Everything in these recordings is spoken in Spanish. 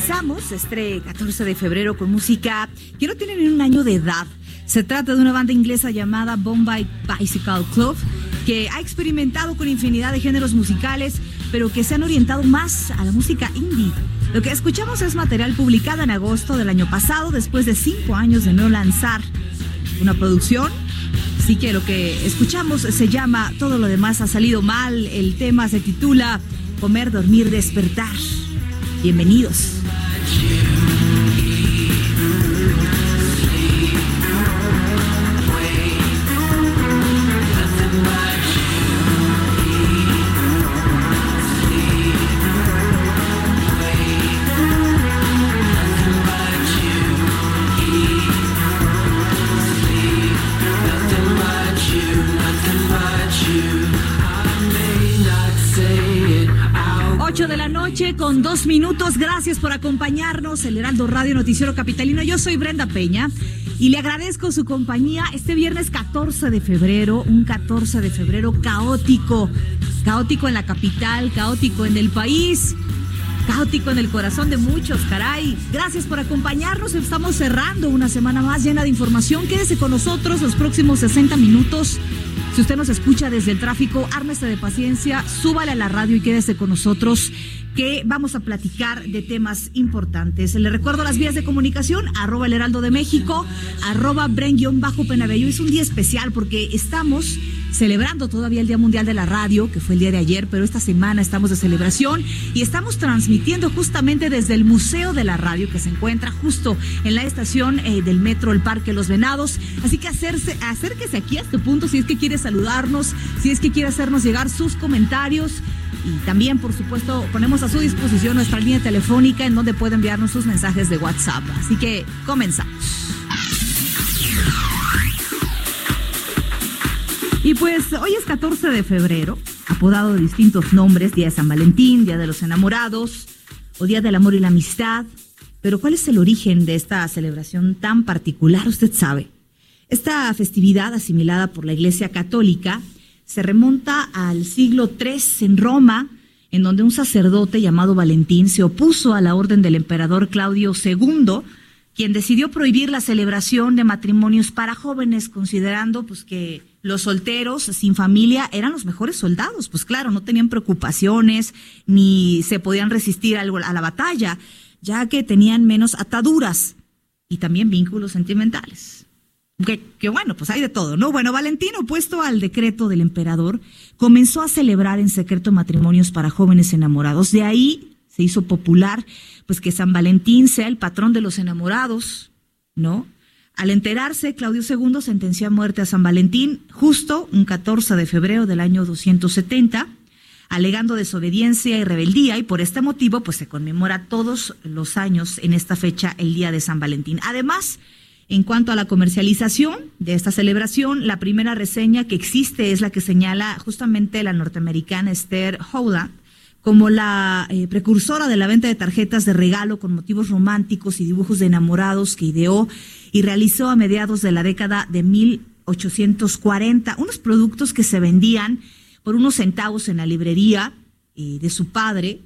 14 de febrero con música que no tiene ni un año de edad. Se trata de una banda inglesa llamada Bombay Bicycle Club que ha experimentado con infinidad de géneros musicales, pero que se han orientado más a la música indie. Lo que escuchamos es material publicado en agosto del año pasado, después de cinco años de no lanzar una producción. Así que lo que escuchamos se llama Todo lo demás ha salido mal. El tema se titula Comer, dormir, despertar. Bienvenidos. 8 con dos minutos. Gracias por acompañarnos. El Heraldo Radio Noticiero Capitalino. Yo soy Brenda Peña y le agradezco su compañía este viernes 14 de febrero. Un 14 de febrero caótico. Caótico en la capital, caótico en el país caótico en el corazón de muchos, caray. Gracias por acompañarnos. Estamos cerrando una semana más llena de información. Quédese con nosotros los próximos 60 minutos. Si usted nos escucha desde el tráfico, ármese de paciencia, súbale a la radio y quédese con nosotros que vamos a platicar de temas importantes. Le recuerdo las vías de comunicación, arroba el heraldo de México, arroba bren-penabello. Es un día especial porque estamos celebrando todavía el Día Mundial de la Radio, que fue el día de ayer, pero esta semana estamos de celebración y estamos transmitiendo justamente desde el Museo de la Radio, que se encuentra justo en la estación eh, del metro El Parque Los Venados. Así que acérquese aquí a este punto si es que quiere saludarnos, si es que quiere hacernos llegar sus comentarios. Y también, por supuesto, ponemos a su disposición nuestra línea telefónica en donde puede enviarnos sus mensajes de WhatsApp. Así que comenzamos. Y pues hoy es 14 de febrero, apodado de distintos nombres, Día de San Valentín, Día de los Enamorados o Día del Amor y la Amistad. Pero ¿cuál es el origen de esta celebración tan particular? Usted sabe. Esta festividad, asimilada por la Iglesia Católica, se remonta al siglo III en Roma, en donde un sacerdote llamado Valentín se opuso a la orden del emperador Claudio II, quien decidió prohibir la celebración de matrimonios para jóvenes, considerando pues que los solteros sin familia eran los mejores soldados, pues claro, no tenían preocupaciones ni se podían resistir a la batalla, ya que tenían menos ataduras y también vínculos sentimentales. Que, bueno, pues hay de todo, ¿no? Bueno, Valentín, opuesto al decreto del emperador, comenzó a celebrar en secreto matrimonios para jóvenes enamorados. De ahí se hizo popular, pues que San Valentín sea el patrón de los enamorados, ¿no? Al enterarse, Claudio II sentenció a muerte a San Valentín justo un 14 de febrero del año 270. alegando desobediencia y rebeldía y por este motivo pues se conmemora todos los años en esta fecha el Día de San Valentín. Además, en cuanto a la comercialización de esta celebración, la primera reseña que existe es la que señala justamente la norteamericana Esther Howland como la eh, precursora de la venta de tarjetas de regalo con motivos románticos y dibujos de enamorados que ideó y realizó a mediados de la década de 1840, unos productos que se vendían por unos centavos en la librería eh, de su padre,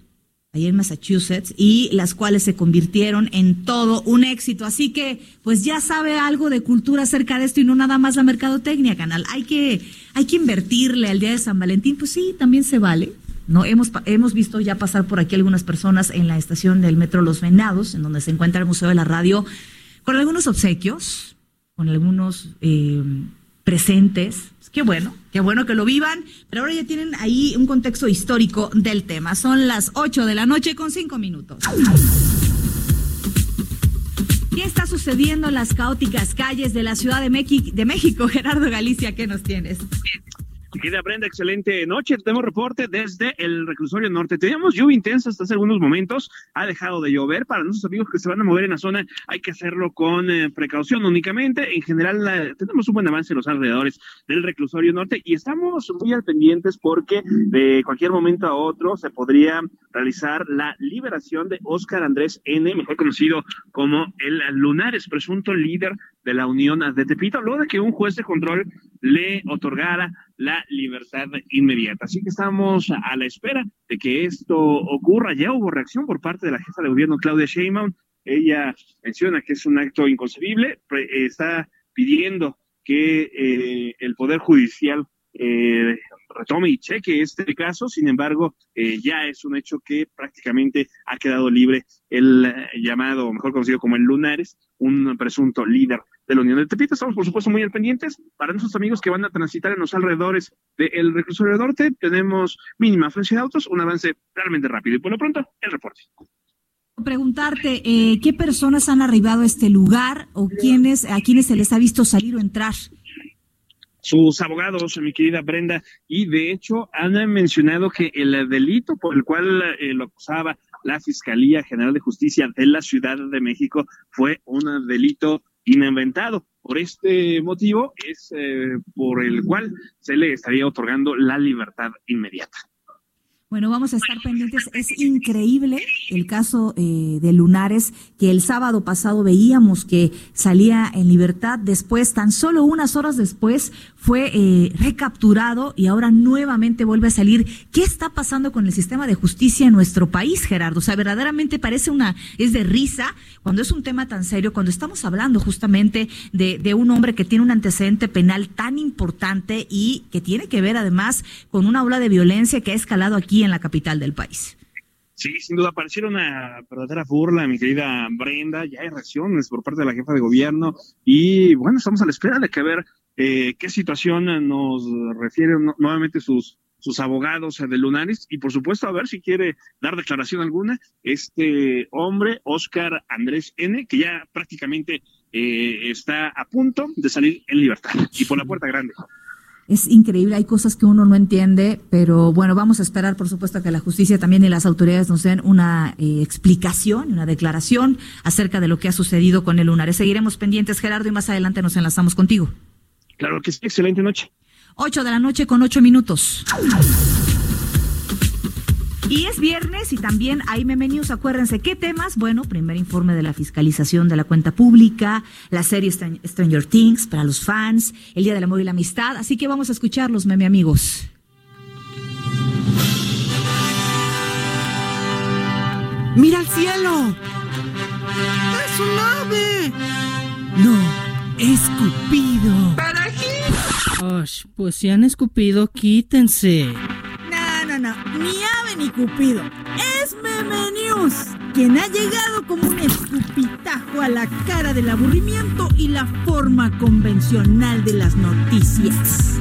ahí en Massachusetts, y las cuales se convirtieron en todo un éxito. Así que, pues ya sabe algo de cultura acerca de esto y no nada más la mercadotecnia, canal. Hay que, hay que invertirle al día de San Valentín, pues sí, también se vale. ¿no? Hemos, hemos visto ya pasar por aquí algunas personas en la estación del metro Los Venados, en donde se encuentra el Museo de la Radio, con algunos obsequios, con algunos eh, presentes. Qué bueno, qué bueno que lo vivan, pero ahora ya tienen ahí un contexto histórico del tema. Son las 8 de la noche con 5 minutos. ¿Qué está sucediendo en las caóticas calles de la Ciudad de, de México? Gerardo Galicia, ¿qué nos tienes? Querida Brenda, excelente noche. Tenemos reporte desde el reclusorio norte. Teníamos lluvia intensa hasta hace algunos momentos. Ha dejado de llover. Para nuestros amigos que se van a mover en la zona, hay que hacerlo con eh, precaución únicamente. En general, tenemos un buen avance en los alrededores del reclusorio norte y estamos muy al pendientes porque de cualquier momento a otro se podría realizar la liberación de Óscar Andrés N., mejor conocido como el Lunares, presunto líder de la Unión de Tepito, luego de que un juez de control le otorgara la libertad inmediata. Así que estamos a la espera de que esto ocurra. Ya hubo reacción por parte de la jefa de gobierno, Claudia Sheinbaum. Ella menciona que es un acto inconcebible, está pidiendo que eh, el Poder Judicial eh, retome y cheque este caso, sin embargo, eh, ya es un hecho que prácticamente ha quedado libre el llamado, mejor conocido como el Lunares, un presunto líder de la Unión de Tepito. Estamos, por supuesto, muy al pendientes. Para nuestros amigos que van a transitar en los alrededores del reclusorio norte, tenemos mínima afluencia de autos, un avance realmente rápido. Y por lo pronto, el reporte. Preguntarte, eh, ¿qué personas han arribado a este lugar o quiénes, a quiénes se les ha visto salir o entrar? Sus abogados, mi querida Brenda, y de hecho han mencionado que el delito por el cual eh, lo acusaba la Fiscalía General de Justicia de la Ciudad de México fue un delito inventado. Por este motivo es eh, por el cual se le estaría otorgando la libertad inmediata. Bueno, vamos a estar pendientes. Es increíble el caso eh, de Lunares, que el sábado pasado veíamos que salía en libertad. Después, tan solo unas horas después, fue eh, recapturado y ahora nuevamente vuelve a salir. ¿Qué está pasando con el sistema de justicia en nuestro país, Gerardo? O sea, verdaderamente parece una, es de risa cuando es un tema tan serio, cuando estamos hablando justamente de, de un hombre que tiene un antecedente penal tan importante y que tiene que ver además con una ola de violencia que ha escalado aquí en la capital del país. Sí, sin duda, pareciera una verdadera burla, mi querida Brenda. Ya hay reacciones por parte de la jefa de gobierno y bueno, estamos a la espera de que ver eh, qué situación nos refieren nuevamente sus sus abogados de Lunaris y por supuesto a ver si quiere dar declaración alguna este hombre, Oscar Andrés N., que ya prácticamente eh, está a punto de salir en libertad y por la puerta grande es increíble, hay cosas que uno no entiende, pero bueno, vamos a esperar, por supuesto, que la justicia también y las autoridades nos den una eh, explicación, una declaración acerca de lo que ha sucedido con el Lunares. Seguiremos pendientes, Gerardo, y más adelante nos enlazamos contigo. Claro que sí, excelente noche. Ocho de la noche con ocho minutos. Y es viernes y también hay Meme News. Acuérdense, ¿qué temas? Bueno, primer informe de la fiscalización de la cuenta pública, la serie Stranger Things para los fans, el Día del Amor y la Amistad. Así que vamos a escucharlos, meme amigos. ¡Mira al cielo! ¡Es un ave! No, escupido. ¿Para qué? pues si han escupido, quítense no, ni ave ni cupido. Es Meme News, quien ha llegado como un escupitajo a la cara del aburrimiento y la forma convencional de las noticias.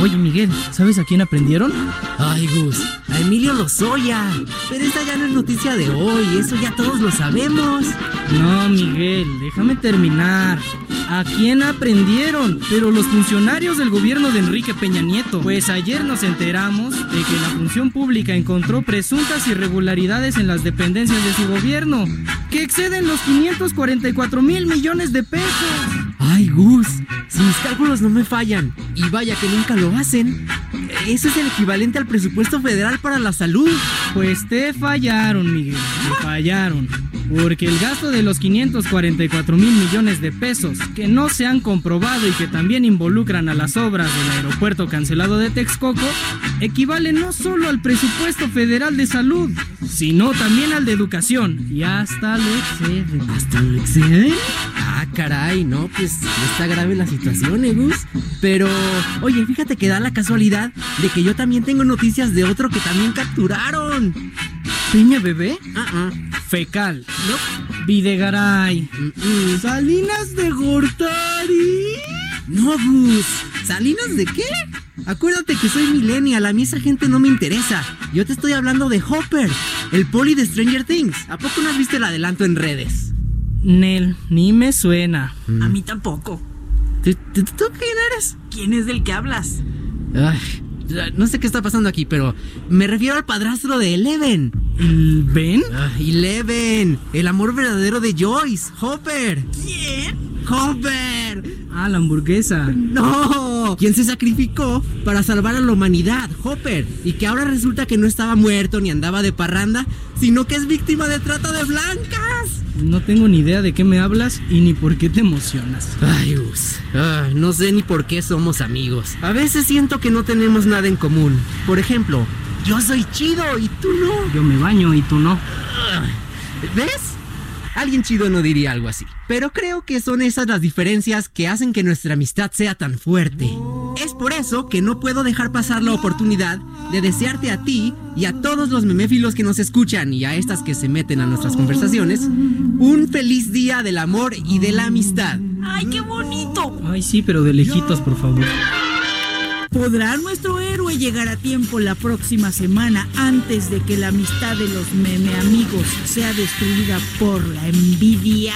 Oye, Miguel, ¿sabes a quién aprendieron? Ay, Gus, a Emilio Lozoya. Pero esta ya no es noticia de hoy, eso ya todos lo sabemos. No, Miguel, déjame terminar. ¿A quién aprendieron? Pero los funcionarios del gobierno de Enrique Peña Nieto. Pues ayer nos enteramos de que la función pública encontró presuntas irregularidades en las dependencias de su gobierno, que exceden los 544 mil millones de pesos. Ay, Gus, si mis cálculos no me fallan, y vaya que nunca lo hacen, eso es el equivalente al presupuesto federal para la salud. Pues te fallaron, Miguel, te fallaron. Porque el gasto de los 544 mil millones de pesos que no se han comprobado y que también involucran a las obras del aeropuerto cancelado de Texcoco equivale no solo al presupuesto federal de salud, sino también al de educación y hasta lo exceden. ¿Hasta lo exceden? Ah, caray, no, pues está grave la situación, ¿eh, Gus? Pero, oye, fíjate que da la casualidad de que yo también tengo noticias de otro que también capturaron. ¿Peña bebé? Ah, ah. Fecal. ¿No? Videgaray. ¿Salinas de Gortari? No, Gus. ¿Salinas de qué? Acuérdate que soy millennial, a mí esa gente no me interesa. Yo te estoy hablando de Hopper, el poli de Stranger Things. ¿A poco no has visto el adelanto en redes? Nel, ni me suena. A mí tampoco. ¿Tú, tú, tú quién eres? ¿Quién es del que hablas? Ay, no sé qué está pasando aquí, pero me refiero al padrastro de Eleven. ¿El Ben? Ah, Eleven, el amor verdadero de Joyce, Hopper. ¿Quién? Hopper. Ah, la hamburguesa. No, quien se sacrificó para salvar a la humanidad, Hopper, y que ahora resulta que no estaba muerto ni andaba de parranda, sino que es víctima de trata de blancas. No tengo ni idea de qué me hablas y ni por qué te emocionas. Ay, Gus. Ay, no sé ni por qué somos amigos. A veces siento que no tenemos nada en común. Por ejemplo, yo soy chido y tú no. Yo me baño y tú no. ¿Ves? Alguien chido no diría algo así. Pero creo que son esas las diferencias que hacen que nuestra amistad sea tan fuerte. Es por eso que no puedo dejar pasar la oportunidad de desearte a ti y a todos los meméfilos que nos escuchan y a estas que se meten a nuestras conversaciones un feliz día del amor y de la amistad. ¡Ay, qué bonito! Ay, sí, pero de lejitos, por favor. ¿Podrá nuestro héroe llegar a tiempo la próxima semana antes de que la amistad de los meme amigos sea destruida por la envidia,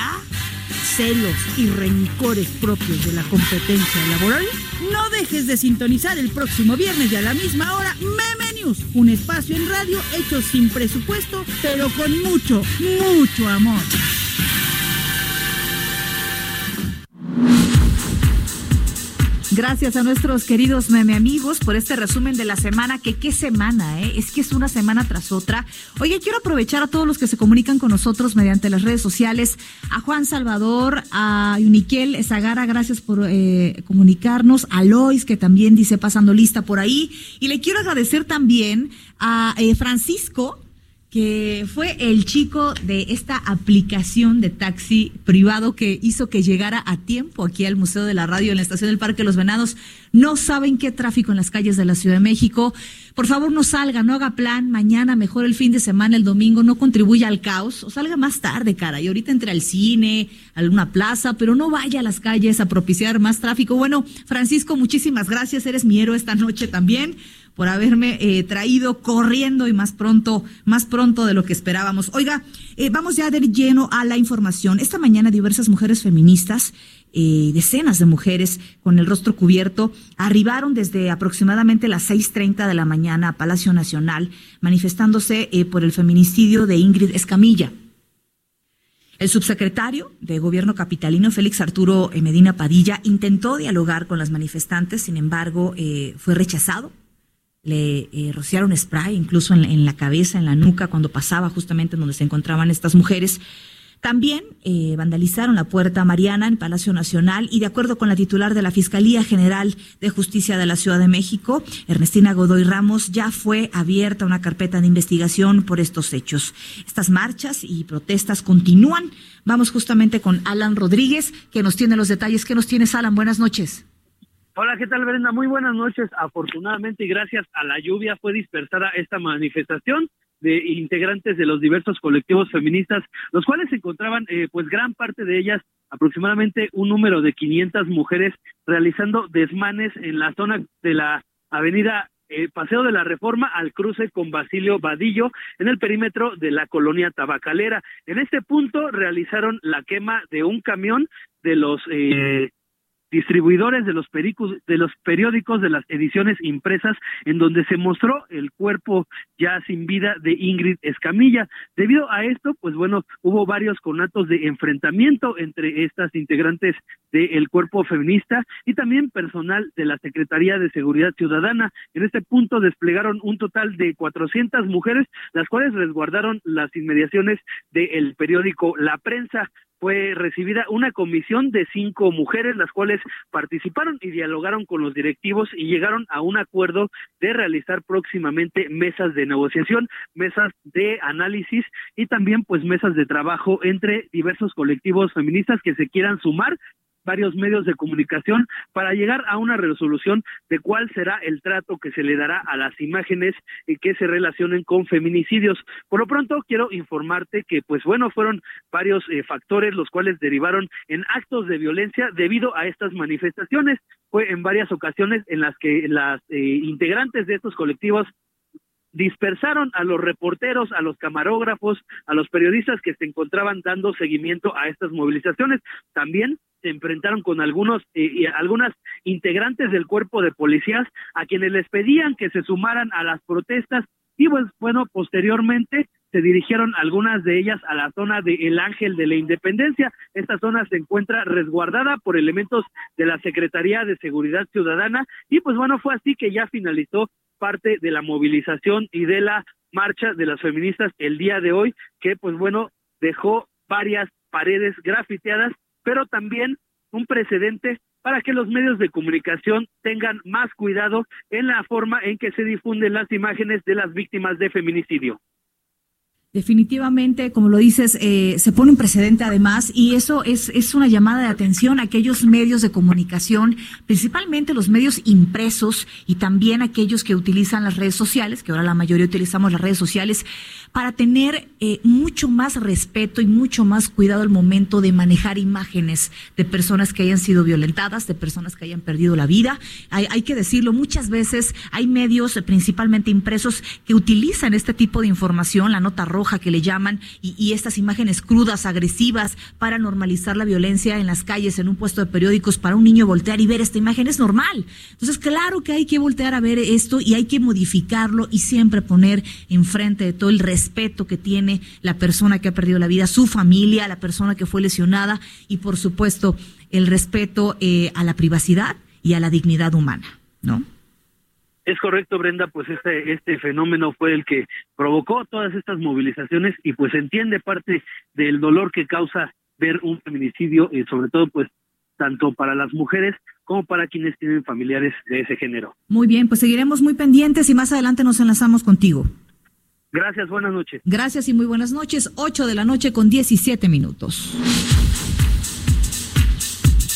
celos y rencores propios de la competencia laboral? No dejes de sintonizar el próximo viernes y a la misma hora Meme News, un espacio en radio hecho sin presupuesto, pero con mucho, mucho amor. Gracias a nuestros queridos meme amigos por este resumen de la semana, que qué semana, ¿eh? Es que es una semana tras otra. Oye, quiero aprovechar a todos los que se comunican con nosotros mediante las redes sociales, a Juan Salvador, a Uniquel Zagara, gracias por eh, comunicarnos, a Lois, que también dice pasando lista por ahí, y le quiero agradecer también a eh, Francisco, que fue el chico de esta aplicación de taxi privado que hizo que llegara a tiempo aquí al Museo de la Radio en la estación del Parque Los Venados. No saben qué tráfico en las calles de la Ciudad de México. Por favor, no salga, no haga plan. Mañana, mejor el fin de semana, el domingo, no contribuya al caos. O salga más tarde, cara. Y ahorita entre al cine, a alguna plaza, pero no vaya a las calles a propiciar más tráfico. Bueno, Francisco, muchísimas gracias. Eres mi héroe esta noche también por haberme eh, traído corriendo y más pronto, más pronto de lo que esperábamos. Oiga, eh, vamos ya de lleno a la información. Esta mañana diversas mujeres feministas, eh, decenas de mujeres con el rostro cubierto, arribaron desde aproximadamente las 6.30 de la mañana a Palacio Nacional, manifestándose por el feminicidio de Ingrid Escamilla. El subsecretario de Gobierno capitalino, Félix Arturo Medina Padilla, intentó dialogar con las manifestantes, sin embargo, fue rechazado le eh, rociaron spray incluso en, la cabeza, en la nuca, cuando pasaba justamente donde se encontraban estas mujeres. También eh, vandalizaron la puerta Mariana en Palacio Nacional y de acuerdo con la titular de la Fiscalía General de Justicia de la Ciudad de México, Ernestina Godoy Ramos, ya fue abierta una carpeta de investigación por estos hechos. Estas marchas y protestas continúan. Vamos justamente con Alan Rodríguez, que nos tiene los detalles. ¿Qué nos tienes, Alan? Buenas noches. Hola, ¿qué tal, Brenda? Muy buenas noches. Afortunadamente y gracias a la lluvia fue dispersada esta manifestación de integrantes de los diversos colectivos feministas, los cuales se encontraban, eh, pues gran parte de ellas, aproximadamente un número de 500 mujeres, realizando desmanes en la zona de la avenida eh, Paseo de la Reforma al cruce con Basilio Vadillo en el perímetro de la colonia tabacalera. En este punto realizaron la quema de un camión de los eh, distribuidores de los, de los periódicos de las ediciones impresas en donde se mostró el cuerpo ya sin vida de Ingrid Escamilla. Debido a esto, pues bueno, hubo varios conatos de enfrentamiento entre estas integrantes del cuerpo feminista y también personal de la Secretaría de Seguridad Ciudadana. En este punto desplegaron un total de 400 mujeres, las cuales resguardaron las inmediaciones del periódico La Prensa fue recibida una comisión de cinco mujeres, las cuales participaron y dialogaron con los directivos y llegaron a un acuerdo de realizar próximamente mesas de negociación, mesas de análisis y también pues mesas de trabajo entre diversos colectivos feministas que se quieran sumar varios medios de comunicación para llegar a una resolución de cuál será el trato que se le dará a las imágenes que se relacionen con feminicidios. Por lo pronto quiero informarte que pues bueno, fueron varios eh, factores los cuales derivaron en actos de violencia debido a estas manifestaciones. Fue en varias ocasiones en las que las eh, integrantes de estos colectivos dispersaron a los reporteros, a los camarógrafos, a los periodistas que se encontraban dando seguimiento a estas movilizaciones. También se enfrentaron con algunos eh, algunas integrantes del cuerpo de policías a quienes les pedían que se sumaran a las protestas y pues bueno, posteriormente se dirigieron algunas de ellas a la zona de El Ángel de la Independencia. Esta zona se encuentra resguardada por elementos de la Secretaría de Seguridad Ciudadana y pues bueno, fue así que ya finalizó parte de la movilización y de la marcha de las feministas el día de hoy, que pues bueno, dejó varias paredes grafiteadas, pero también un precedente para que los medios de comunicación tengan más cuidado en la forma en que se difunden las imágenes de las víctimas de feminicidio. Definitivamente, como lo dices, eh, se pone un precedente además y eso es, es una llamada de atención a aquellos medios de comunicación, principalmente los medios impresos y también aquellos que utilizan las redes sociales, que ahora la mayoría utilizamos las redes sociales, para tener eh, mucho más respeto y mucho más cuidado al momento de manejar imágenes de personas que hayan sido violentadas, de personas que hayan perdido la vida. Hay, hay que decirlo, muchas veces hay medios, principalmente impresos, que utilizan este tipo de información, la nota roja, que le llaman, y, estas imágenes crudas, agresivas, para normalizar la violencia en las calles, en un puesto de periódicos, para un niño voltear y ver esta imagen es normal. Entonces, claro que hay que voltear a ver esto y hay que modificarlo y siempre poner enfrente de todo el respeto que tiene la persona que ha perdido la vida, su familia, la persona que fue lesionada y, por supuesto, el respeto eh, a la privacidad y a la dignidad humana, ¿no? Es correcto, Brenda, pues este, este fenómeno fue el que provocó todas estas movilizaciones y pues entiende parte del dolor que causa ver un feminicidio y sobre todo pues tanto para las mujeres como para quienes tienen familiares de ese género. Muy bien, pues seguiremos muy pendientes y más adelante nos enlazamos contigo. Gracias, buenas noches. Gracias y muy buenas noches. 8 de la noche con 17 minutos.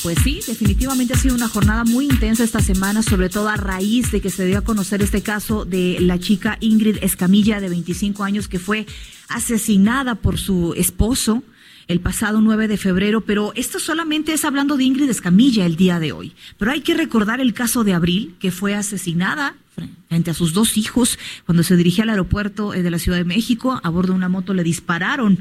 Pues sí, definitivamente ha sido una jornada muy intensa esta semana, sobre todo a raíz de que se dio a conocer este caso de la chica Ingrid Escamilla, de 25 años, que fue asesinada por su esposo el pasado 9 de febrero, pero esto solamente es hablando de Ingrid Escamilla el día de hoy. Pero hay que recordar el caso de Abril, que fue asesinada frente a sus dos hijos cuando se dirigía al aeropuerto eh, de la Ciudad de México. A bordo de una moto le dispararon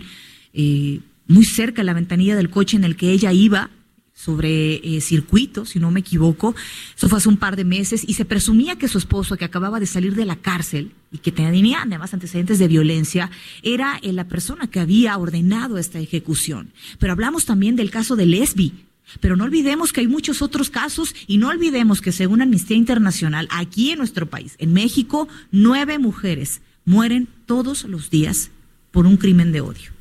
eh, muy cerca de la ventanilla del coche en el que ella iba sobre eh, circuito, si no me equivoco. Eso fue hace un par de meses y se presumía que su esposo, que acababa de salir de la cárcel y que tenía además antecedentes de violencia, era eh, la persona que había ordenado esta ejecución. Pero hablamos también del caso de Lesbi. Pero no olvidemos que hay muchos otros casos y no olvidemos que según Amnistía Internacional, aquí en nuestro país, en México, nueve mujeres mueren todos los días por un crimen de odio.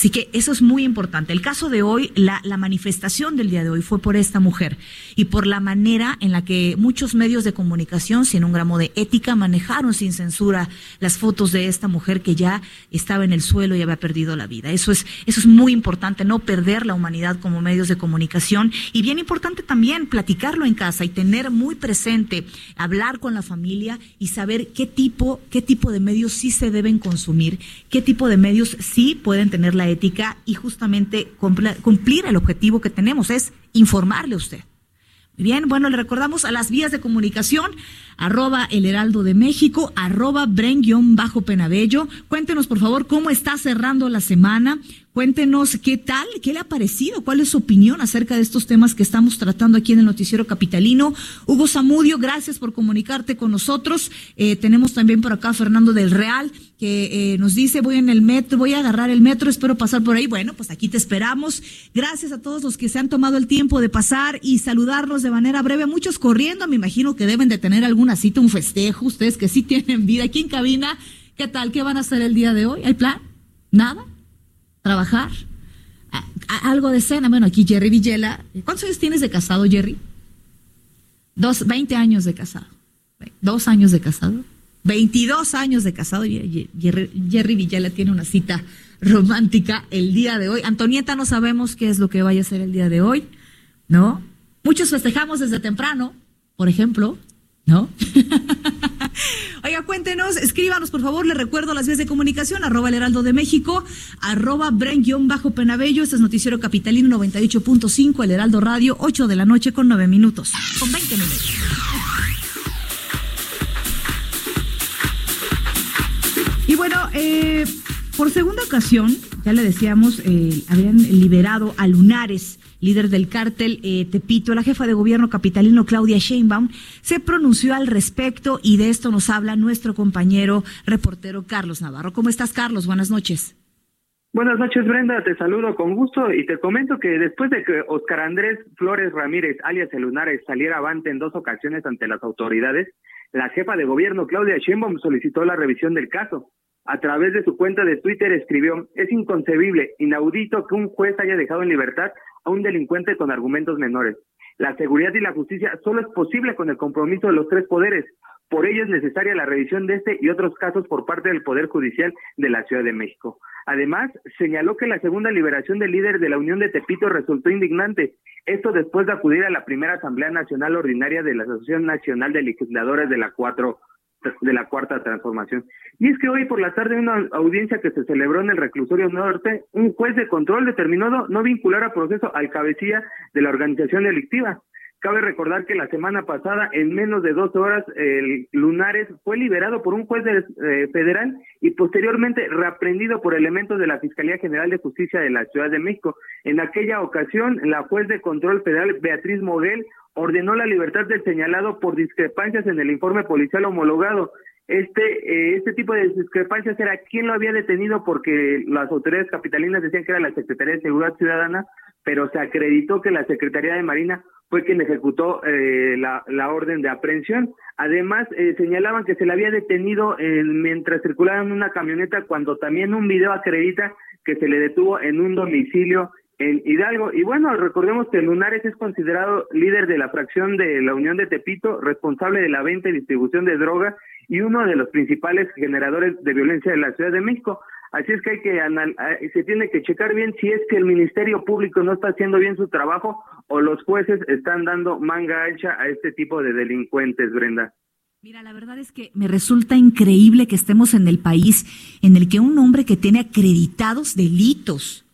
Así que eso es muy importante. El caso de hoy, la, manifestación del día de hoy fue por esta mujer y por la manera en la que muchos medios de comunicación, sin un gramo de ética, manejaron sin censura las fotos de esta mujer que ya estaba en el suelo y había perdido la vida. Eso es, eso es muy importante, no perder la humanidad como medios de comunicación y bien importante también platicarlo en casa y tener muy presente, hablar con la familia y saber qué tipo, qué tipo de medios sí se deben consumir, qué tipo de medios sí pueden tener la ética y justamente cumplir el objetivo que tenemos, es informarle a usted. Bien, bueno, le recordamos a las vías de comunicación, arroba el heraldo de México, arroba bajo penabello Cuéntenos, por favor, cómo está cerrando la semana, Cuéntenos qué tal, qué le ha parecido, cuál es su opinión acerca de estos temas que estamos tratando aquí en el Noticiero Capitalino. Hugo Zamudio, gracias por comunicarte con nosotros. Eh, tenemos también por acá Fernando del Real, que eh, nos dice, voy en el metro, voy a agarrar el metro, espero pasar por ahí. Bueno, pues aquí te esperamos. Gracias a todos los que se han tomado el tiempo de pasar y saludarnos de manera breve. Muchos corriendo, me imagino que deben de tener alguna cita, un festejo, ustedes que sí tienen vida aquí en cabina. ¿Qué tal? ¿Qué van a hacer el día de hoy? ¿Hay plan? ¿Nada? Trabajar. algo de cena. Bueno, aquí Jerry Villela. ¿Cuántos años tienes de casado, Jerry? Dos, 20 años de casado. Dos años de casado. 22 años de casado. Jerry, Jerry Villela tiene una cita romántica el día de hoy. Antonieta, no sabemos qué es lo que vaya a ser el día de hoy, ¿no? Muchos festejamos desde temprano, por ejemplo, ¿no? Escríbanos por favor, le recuerdo las vías de comunicación, arroba el heraldo de México, arroba bajo penabello este es Noticiero Capitalino 98.5, el heraldo radio, 8 de la noche con 9 minutos, con 20 minutos. Y bueno, eh, por segunda ocasión, ya le decíamos, eh, habían liberado a Lunares líder del cártel eh, Tepito, la jefa de gobierno capitalino Claudia Sheinbaum, se pronunció al respecto y de esto nos habla nuestro compañero reportero Carlos Navarro. ¿Cómo estás, Carlos? Buenas noches. Buenas noches, Brenda. Te saludo con gusto y te comento que después de que Oscar Andrés Flores Ramírez, alias El Lunares, saliera avante en dos ocasiones ante las autoridades, la jefa de gobierno Claudia Sheinbaum solicitó la revisión del caso. A través de su cuenta de Twitter escribió, es inconcebible, inaudito que un juez haya dejado en libertad a un delincuente con argumentos menores. La seguridad y la justicia solo es posible con el compromiso de los tres poderes. Por ello es necesaria la revisión de este y otros casos por parte del Poder Judicial de la Ciudad de México. Además, señaló que la segunda liberación del líder de la Unión de Tepito resultó indignante. Esto después de acudir a la primera Asamblea Nacional Ordinaria de la Asociación Nacional de Legisladores de la Cuatro de la cuarta transformación. Y es que hoy por la tarde en una audiencia que se celebró en el reclusorio norte, un juez de control determinó no vincular a proceso al cabecilla de la organización delictiva. Cabe recordar que la semana pasada, en menos de dos horas, el Lunares fue liberado por un juez eh, federal y posteriormente reaprendido por elementos de la Fiscalía General de Justicia de la Ciudad de México. En aquella ocasión, la juez de control federal Beatriz Moguel ordenó la libertad del señalado por discrepancias en el informe policial homologado. Este, eh, este tipo de discrepancias era quién lo había detenido porque las autoridades capitalinas decían que era la Secretaría de Seguridad Ciudadana, pero se acreditó que la Secretaría de Marina fue quien ejecutó eh, la, la, orden de aprehensión. Además, eh, señalaban que se le había detenido mientras circulaba en una camioneta cuando también un video acredita que se le detuvo en un domicilio en Hidalgo. Y bueno, recordemos que Lunares es considerado líder de la fracción de la Unión de Tepito, responsable de la venta y distribución de droga y uno de los principales generadores de violencia de la Ciudad de México. Así es que hay que se tiene que checar bien si es que el Ministerio Público no está haciendo bien su trabajo o los jueces están dando manga ancha a este tipo de delincuentes, Brenda. Mira, la verdad es que me resulta increíble que estemos en el país en el que un hombre que tiene acreditados delitos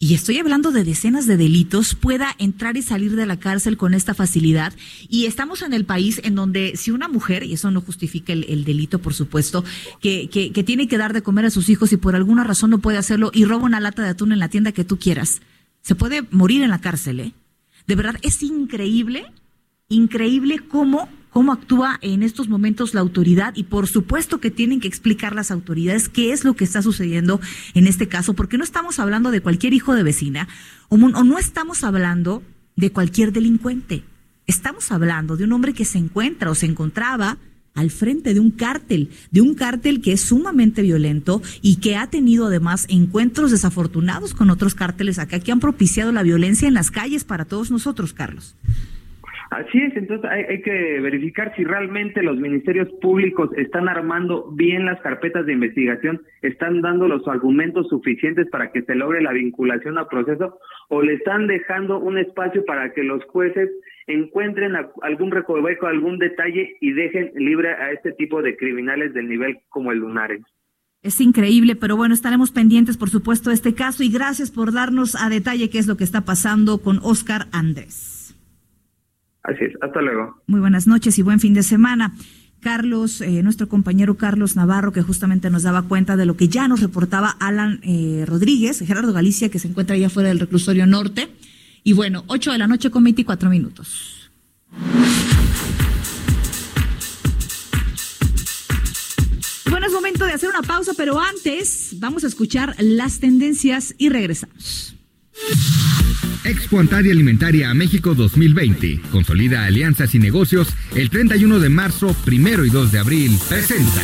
y estoy hablando de decenas de delitos, pueda entrar y salir de la cárcel con esta facilidad. Y estamos en el país en donde si una mujer, y eso no justifica el, delito, por supuesto, que, que, que, tiene que dar de comer a sus hijos y por alguna razón no puede hacerlo y roba una lata de atún en la tienda que tú quieras, se puede morir en la cárcel, ¿eh? De verdad, es increíble, increíble cómo cómo actúa en estos momentos la autoridad y por supuesto que tienen que explicar las autoridades qué es lo que está sucediendo en este caso, porque no estamos hablando de cualquier hijo de vecina o, no estamos hablando de cualquier delincuente. Estamos hablando de un hombre que se encuentra o se encontraba al frente de un cártel, de un cártel que es sumamente violento y que ha tenido además encuentros desafortunados con otros cárteles acá que han propiciado la violencia en las calles para todos nosotros, Carlos. Así es, entonces hay, que verificar si realmente los ministerios públicos están armando bien las carpetas de investigación, están dando los argumentos suficientes para que se logre la vinculación al proceso o le están dejando un espacio para que los jueces encuentren algún recoveco, algún detalle y dejen libre a este tipo de criminales del nivel como el Lunares. Es increíble, pero bueno, estaremos pendientes, por supuesto, de este caso y gracias por darnos a detalle qué es lo que está pasando con Oscar Andrés. Así es, hasta luego. Muy buenas noches y buen fin de semana. Carlos, eh, nuestro compañero Carlos Navarro, que justamente nos daba cuenta de lo que ya nos reportaba Alan eh, Rodríguez, Gerardo Galicia, que se encuentra allá fuera del reclusorio norte. Y bueno, 8 de la noche con 24 minutos. Bueno, es momento de hacer una pausa, pero antes vamos a escuchar las tendencias y regresamos. Expo Antaria Alimentaria a México 2020. Consolida alianzas y negocios el 31 de marzo, primero y 2 de abril. Presenta.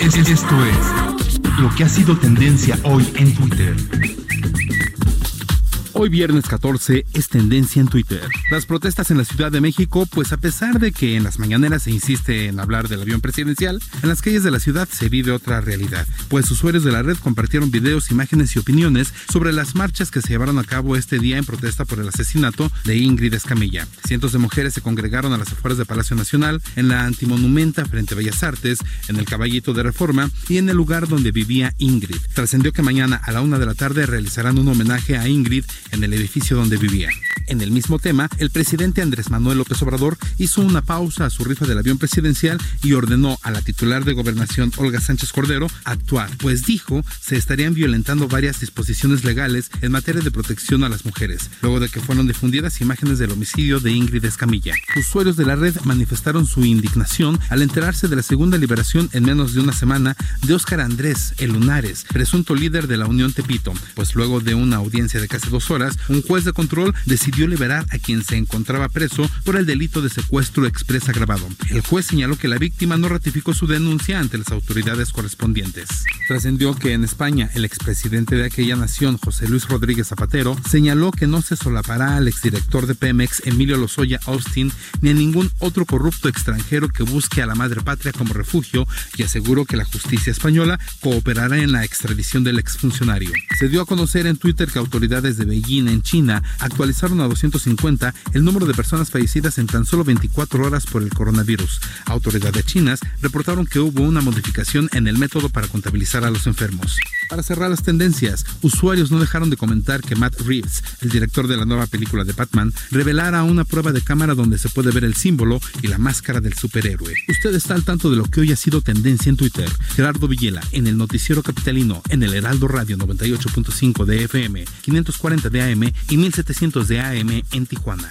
Esto es lo que ha sido tendencia hoy en Twitter. Hoy viernes 14 es tendencia en Twitter. Las protestas en la Ciudad de México, pues a pesar de que en las mañaneras se insiste en hablar del avión presidencial, en las calles de la ciudad se vive otra realidad, pues usuarios de la red compartieron videos, imágenes y opiniones sobre las marchas que se llevaron a cabo este día en protesta por el asesinato de Ingrid Escamilla. Cientos de mujeres se congregaron a las afueras de Palacio Nacional, en la antimonumenta frente a Bellas Artes, en el Caballito de Reforma y en el lugar donde vivía Ingrid. Trascendió que mañana a la una de la tarde realizarán un homenaje a Ingrid en el edificio donde vivía. En el mismo tema, el presidente Andrés Manuel López Obrador hizo una pausa a su rifa del avión presidencial y ordenó a la titular de gobernación Olga Sánchez Cordero actuar, pues dijo se estarían violentando varias disposiciones legales en materia de protección a las mujeres, luego de que fueron difundidas imágenes del homicidio de Ingrid Escamilla. Usuarios de la red manifestaron su indignación al enterarse de la segunda liberación en menos de una semana de Óscar Andrés El Lunares, presunto líder de la Unión Tepito, pues luego de una audiencia de casi dos horas, un juez de control decidió liberar a quien se encontraba preso por el delito de secuestro expresa agravado. El juez señaló que la víctima no ratificó su denuncia ante las autoridades correspondientes. Trascendió que en España el expresidente de aquella nación, José Luis Rodríguez Zapatero, señaló que no se solapará al exdirector de Pemex, Emilio Lozoya Austin, ni a ningún otro corrupto extranjero que busque a la madre patria como refugio y aseguró que la justicia española cooperará en la extradición del exfuncionario. Se dio a conocer en Twitter que autoridades de Beijing en China actualizaron a 250 el número de personas fallecidas en tan solo 24 horas por el coronavirus. Autoridades chinas reportaron que hubo una modificación en el método para contabilizar a los enfermos. Para cerrar las tendencias, usuarios no dejaron de comentar que Matt Reeves, el director de la nueva película de Batman, revelara una prueba de cámara donde se puede ver el símbolo y la máscara del superhéroe. Usted está al tanto de lo que hoy ha sido tendencia en Twitter. Gerardo Villela, en el noticiero capitalino, en el Heraldo Radio 98.5 de FM, 540 de AM y 1700 de AM en Tijuana.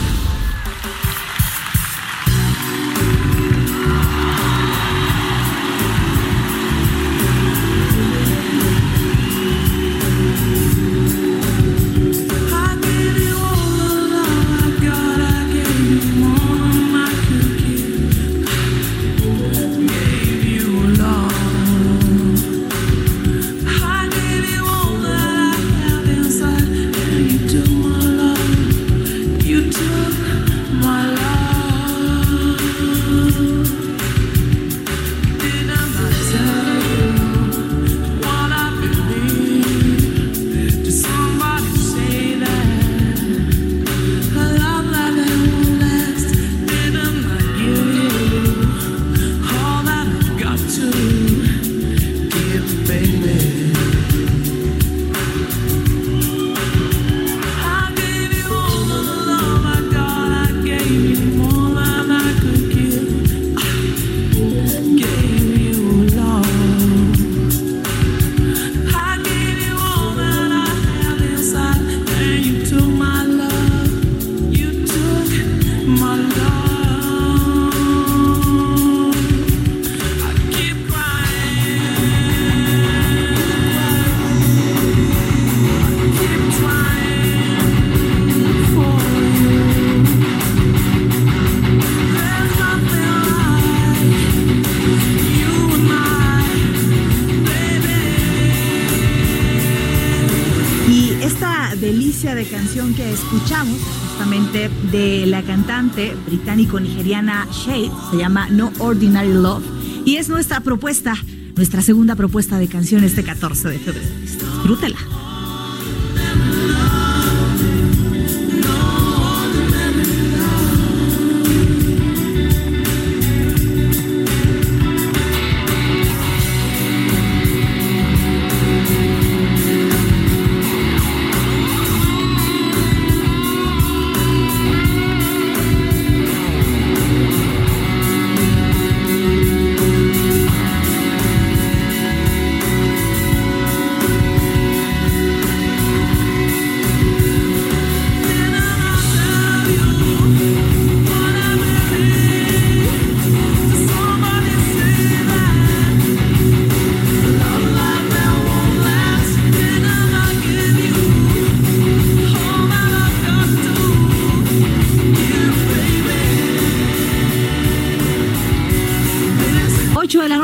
Británico-nigeriana Shade, se llama No Ordinary Love, y es nuestra propuesta, nuestra segunda propuesta de canción este 14 de febrero. Disfrútela.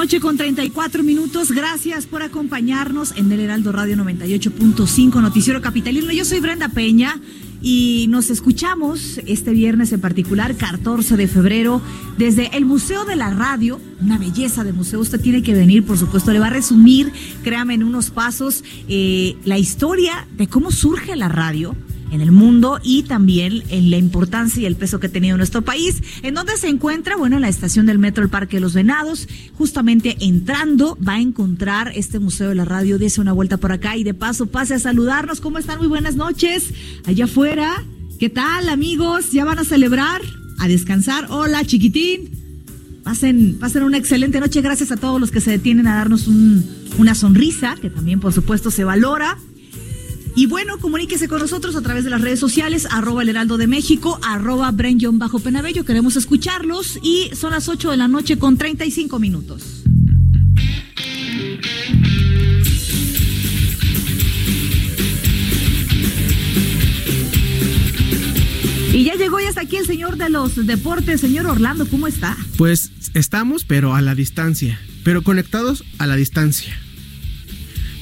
34 minutos. Gracias por acompañarnos en el Heraldo Radio 98.5 Noticiero Capitalino. Yo soy Brenda Peña y nos escuchamos este viernes en particular, 14 de febrero, desde el Museo de la Radio, una belleza de museo. Usted tiene que venir, por supuesto, le va a resumir, créame, en unos pasos, eh, la historia de cómo surge la radio en el mundo y también en la importancia y el peso que ha tenido nuestro país. ¿En dónde se encuentra? Bueno, en la estación del metro El Parque de los Venados. Justamente entrando va a encontrar este Museo de la Radio. Dese una vuelta por acá y de paso pase a saludarnos. ¿Cómo están? Muy buenas noches. Allá afuera. ¿Qué tal, amigos? ¿Ya van a celebrar? A descansar. Hola, chiquitín. Pasen, pasen una excelente noche. Gracias a todos los que se detienen a darnos una sonrisa, que también, por supuesto, se valora. Y bueno, comuníquese con nosotros a través de las redes sociales, arroba el heraldo de México, arroba Bren bajo Penabello. Queremos escucharlos y son las 8 de la noche con 35 minutos. Y ya llegó y hasta aquí el señor de los deportes, señor Orlando, ¿cómo está? Pues estamos, pero a la distancia, pero conectados a la distancia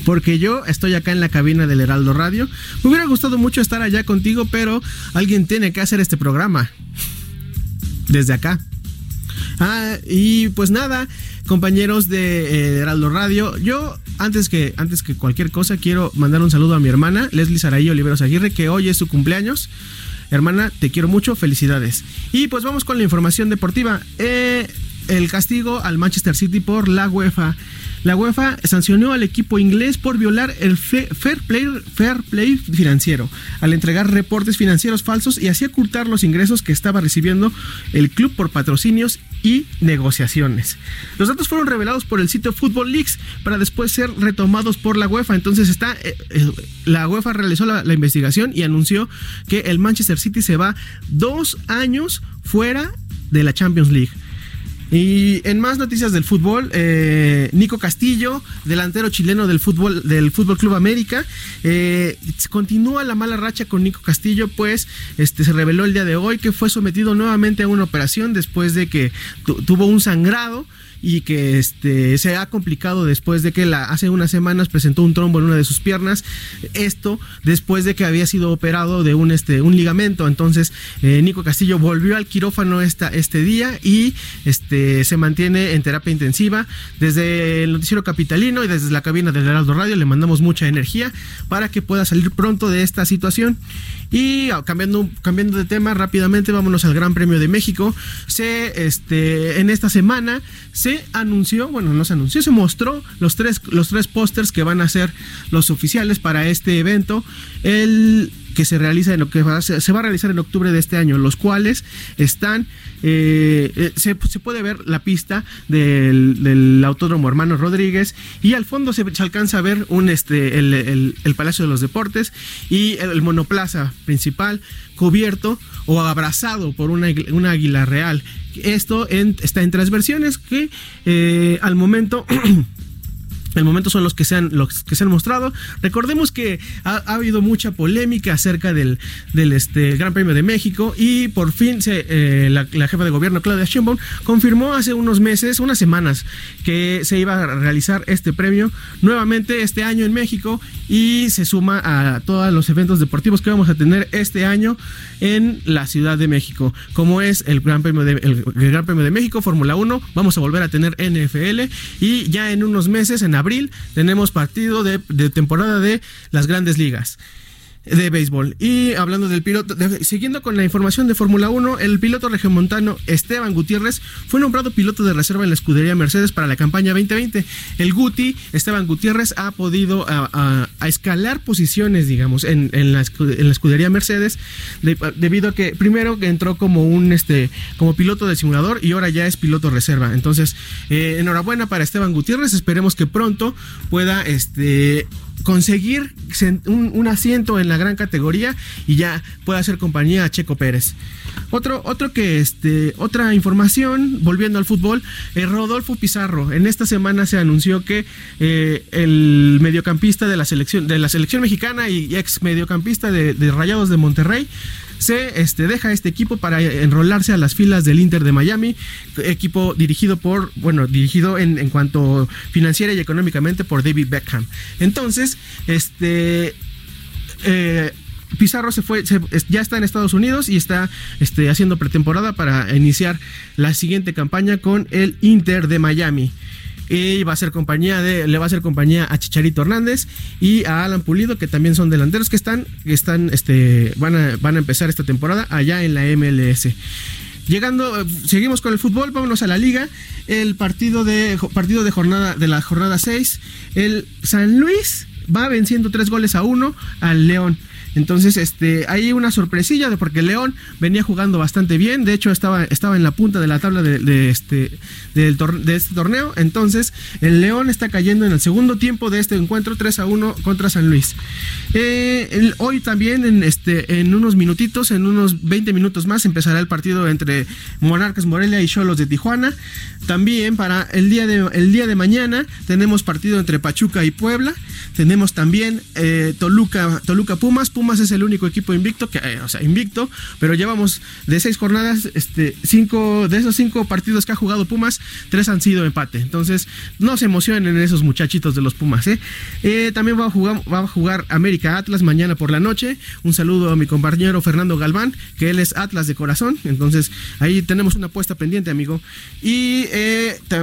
porque yo estoy acá en la cabina del Heraldo Radio. Me hubiera gustado mucho estar allá contigo, pero alguien tiene que hacer este programa. Desde acá. Ah, y pues nada, compañeros de eh, Heraldo Radio, yo antes que, antes que cualquier cosa quiero mandar un saludo a mi hermana, Leslie Saraí Oliveros Aguirre, que hoy es su cumpleaños. Hermana, te quiero mucho, felicidades. Y pues vamos con la información deportiva. Eh, el castigo al Manchester City por la UEFA. La UEFA sancionó al equipo inglés por violar el fair play, financiero al entregar reportes financieros falsos y así ocultar los ingresos que estaba recibiendo el club por patrocinios y negociaciones. Los datos fueron revelados por el sitio Football Leaks para después ser retomados por la UEFA. Entonces está, eh, eh, la UEFA realizó la investigación y anunció que el Manchester City se va dos años fuera de la Champions League. Y en más noticias del fútbol, eh, Nico Castillo, delantero chileno del fútbol del Fútbol Club América, eh, continúa la mala racha con Nico Castillo, pues este se reveló el día de hoy que fue sometido nuevamente a una operación después de que tuvo un sangrado y que este, se ha complicado después de que la, hace unas semanas presentó un trombo en una de sus piernas. Esto después de que había sido operado de un, este, un ligamento. Entonces, eh, Nico Castillo volvió al quirófano esta, este día y este, se mantiene en terapia intensiva. Desde el Noticiero Capitalino y desde la cabina del Heraldo Radio le mandamos mucha energía para que pueda salir pronto de esta situación. Y ah, cambiando, cambiando de tema rápidamente, vámonos al Gran Premio de México. Se, este, en esta semana se anunció, bueno, no se anunció, se mostró los tres, los tres pósters que van a ser los oficiales para este evento. El que se realiza en lo que se va a realizar en octubre de este año, los cuales están eh, eh, se, puede ver la pista del, Autódromo Hermano Rodríguez y al fondo se, alcanza a ver un este el, Palacio de los Deportes y el, monoplaza principal cubierto o abrazado por una, águila real. Esto está en tres versiones que eh, al momento el momento son los que se han, los que se han mostrado. Recordemos que ha, habido mucha polémica acerca del, del este, Gran Premio de México y por fin se, eh, la, jefa de gobierno, Claudia Sheinbaum, confirmó hace unos meses, unas semanas, que se iba a realizar este premio nuevamente este año en México y se suma a todos los eventos deportivos que vamos a tener este año en la Ciudad de México, como es el Gran Premio de, Gran Premio de México, Fórmula 1, vamos a volver a tener NFL y ya en unos meses, en abril, tenemos partido de, de temporada de las grandes ligas de béisbol. Y hablando del piloto, siguiendo con la información de Fórmula 1, el piloto regiomontano Esteban Gutiérrez fue nombrado piloto de reserva en la escudería Mercedes para la campaña 2020. El Guti, Esteban Gutiérrez, ha podido a, escalar posiciones, digamos, en, la, escudería Mercedes, debido a que primero entró como un este como piloto de simulador y ahora ya es piloto reserva. Entonces, eh, enhorabuena para Esteban Gutiérrez, esperemos que pronto pueda este conseguir un, asiento en la gran categoría y ya pueda hacer compañía a Checo Pérez. Otro, otro que este, otra información, volviendo al fútbol, eh, Rodolfo Pizarro. En esta semana se anunció que eh, el mediocampista de la selección, de la selección mexicana y ex mediocampista de, de Rayados de Monterrey se este, deja este equipo para enrolarse a las filas del Inter de Miami, equipo dirigido por, bueno, dirigido en, en cuanto financiera y económicamente por David Beckham. Entonces, este... Eh, Pizarro se fue, ya está en Estados Unidos y está este, haciendo pretemporada para iniciar la siguiente campaña con el Inter de Miami y va a ser compañía de, le va a hacer compañía a Chicharito Hernández y a Alan Pulido, que también son delanteros que están, están, este, van a, van a empezar esta temporada allá en la MLS. Llegando, seguimos con el fútbol, vámonos a la liga. El partido de partido de jornada de la jornada 6, el San Luis va venciendo tres goles a uno al León. Entonces, este, hay una sorpresilla de porque León venía jugando bastante bien. De hecho, estaba, estaba en la punta de la tabla de, este, del de este torneo. Entonces, el León está cayendo en el segundo tiempo de este encuentro, 3 a 1 contra San Luis. Eh, hoy también, en, este, en unos minutitos, en unos 20 minutos más, empezará el partido entre Monarcas Morelia y Cholos de Tijuana. También para el día de, el día de mañana tenemos partido entre Pachuca y Puebla. Tenemos también eh, Toluca, Toluca. Pumas es el único equipo invicto, eh, o sea, invicto, pero llevamos de seis jornadas, este, cinco, de esos cinco partidos que ha jugado Pumas, tres han sido empate. Entonces, no se emocionen esos muchachitos de los Pumas. ¿eh? eh también va a, jugar, América Atlas mañana por la noche. Un saludo a mi compañero Fernando Galván, que él es Atlas de corazón. Entonces, ahí tenemos una apuesta pendiente, amigo. Y